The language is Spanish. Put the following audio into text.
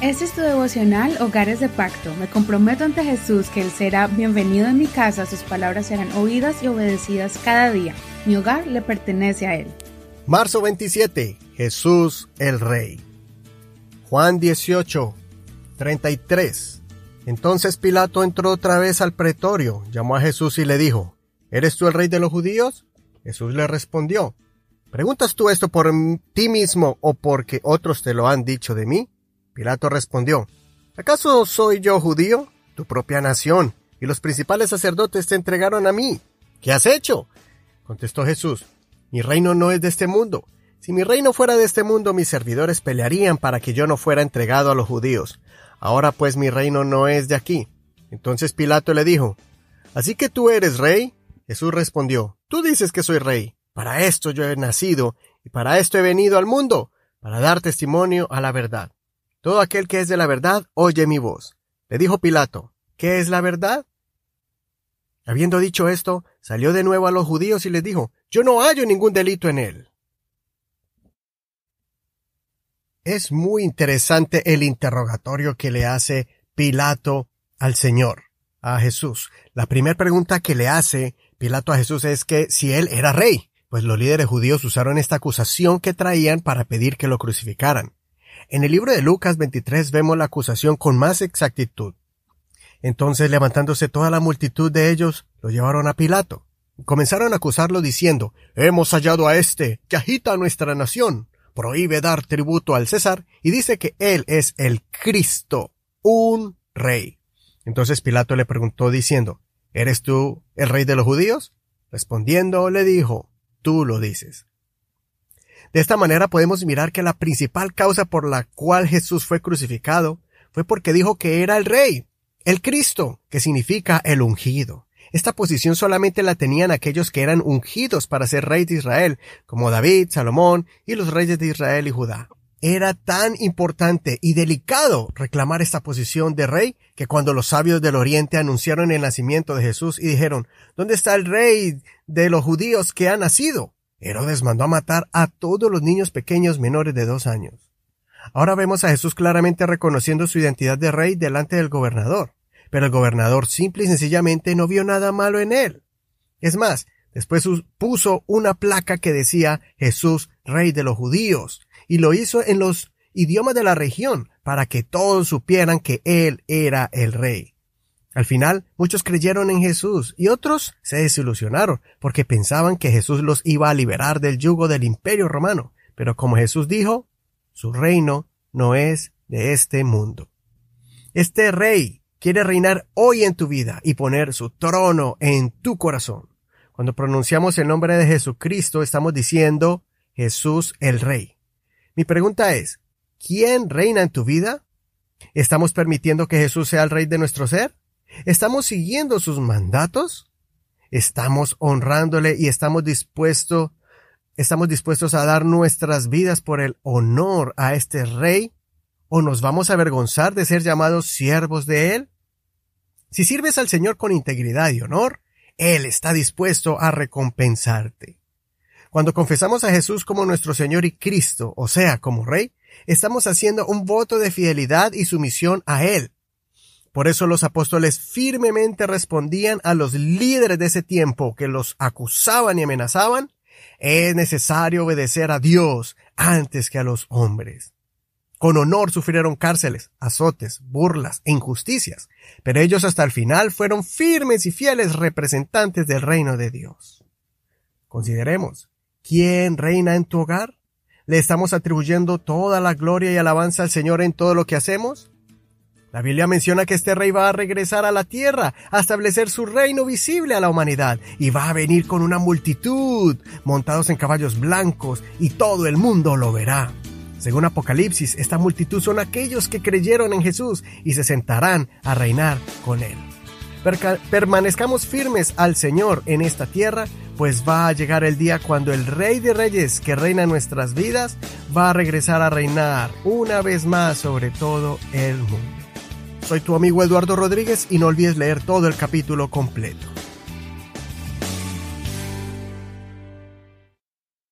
Este es tu devocional Hogares de Pacto. Me comprometo ante Jesús que Él será bienvenido en mi casa, sus palabras serán oídas y obedecidas cada día. Mi hogar le pertenece a Él. Marzo 27. Jesús el Rey. Juan 18, 33. Entonces Pilato entró otra vez al pretorio, llamó a Jesús y le dijo, ¿Eres tú el rey de los judíos? Jesús le respondió, ¿Preguntas tú esto por ti mismo o porque otros te lo han dicho de mí? Pilato respondió, ¿acaso soy yo judío? Tu propia nación y los principales sacerdotes te entregaron a mí. ¿Qué has hecho? Contestó Jesús, mi reino no es de este mundo. Si mi reino fuera de este mundo, mis servidores pelearían para que yo no fuera entregado a los judíos. Ahora pues mi reino no es de aquí. Entonces Pilato le dijo, ¿Así que tú eres rey? Jesús respondió, Tú dices que soy rey. Para esto yo he nacido y para esto he venido al mundo, para dar testimonio a la verdad. Todo aquel que es de la verdad oye mi voz. Le dijo Pilato, ¿qué es la verdad? Habiendo dicho esto, salió de nuevo a los judíos y les dijo, yo no hallo ningún delito en él. Es muy interesante el interrogatorio que le hace Pilato al Señor, a Jesús. La primera pregunta que le hace Pilato a Jesús es que si él era rey pues los líderes judíos usaron esta acusación que traían para pedir que lo crucificaran. En el libro de Lucas 23 vemos la acusación con más exactitud. Entonces, levantándose toda la multitud de ellos, lo llevaron a Pilato. Comenzaron a acusarlo diciendo, Hemos hallado a este, que agita a nuestra nación, prohíbe dar tributo al César, y dice que él es el Cristo, un rey. Entonces Pilato le preguntó diciendo, ¿Eres tú el rey de los judíos? Respondiendo le dijo, tú lo dices. De esta manera podemos mirar que la principal causa por la cual Jesús fue crucificado fue porque dijo que era el rey, el Cristo, que significa el ungido. Esta posición solamente la tenían aquellos que eran ungidos para ser rey de Israel, como David, Salomón y los reyes de Israel y Judá. Era tan importante y delicado reclamar esta posición de rey que cuando los sabios del Oriente anunciaron el nacimiento de Jesús y dijeron, ¿dónde está el rey de los judíos que ha nacido? Herodes mandó a matar a todos los niños pequeños menores de dos años. Ahora vemos a Jesús claramente reconociendo su identidad de rey delante del gobernador, pero el gobernador simple y sencillamente no vio nada malo en él. Es más, después puso una placa que decía Jesús, rey de los judíos, y lo hizo en los idiomas de la región para que todos supieran que él era el rey. Al final, muchos creyeron en Jesús y otros se desilusionaron porque pensaban que Jesús los iba a liberar del yugo del imperio romano. Pero como Jesús dijo, su reino no es de este mundo. Este rey quiere reinar hoy en tu vida y poner su trono en tu corazón. Cuando pronunciamos el nombre de Jesucristo estamos diciendo Jesús el Rey. Mi pregunta es, ¿quién reina en tu vida? ¿Estamos permitiendo que Jesús sea el rey de nuestro ser? ¿Estamos siguiendo sus mandatos? ¿Estamos honrándole y estamos dispuestos estamos dispuestos a dar nuestras vidas por el honor a este rey? ¿O nos vamos a avergonzar de ser llamados siervos de él? Si sirves al Señor con integridad y honor, Él está dispuesto a recompensarte. Cuando confesamos a Jesús como nuestro Señor y Cristo, o sea, como Rey, estamos haciendo un voto de fidelidad y sumisión a Él. Por eso los apóstoles firmemente respondían a los líderes de ese tiempo que los acusaban y amenazaban, es necesario obedecer a Dios antes que a los hombres. Con honor sufrieron cárceles, azotes, burlas e injusticias, pero ellos hasta el final fueron firmes y fieles representantes del reino de Dios. Consideremos, ¿Quién reina en tu hogar? ¿Le estamos atribuyendo toda la gloria y alabanza al Señor en todo lo que hacemos? La Biblia menciona que este rey va a regresar a la tierra, a establecer su reino visible a la humanidad, y va a venir con una multitud, montados en caballos blancos, y todo el mundo lo verá. Según Apocalipsis, esta multitud son aquellos que creyeron en Jesús y se sentarán a reinar con él. permanezcamos firmes al Señor en esta tierra pues va a llegar el día cuando el Rey de Reyes que reina en nuestras vidas va a regresar a reinar una vez más sobre todo el mundo. Soy tu amigo Eduardo Rodríguez y no olvides leer todo el capítulo completo.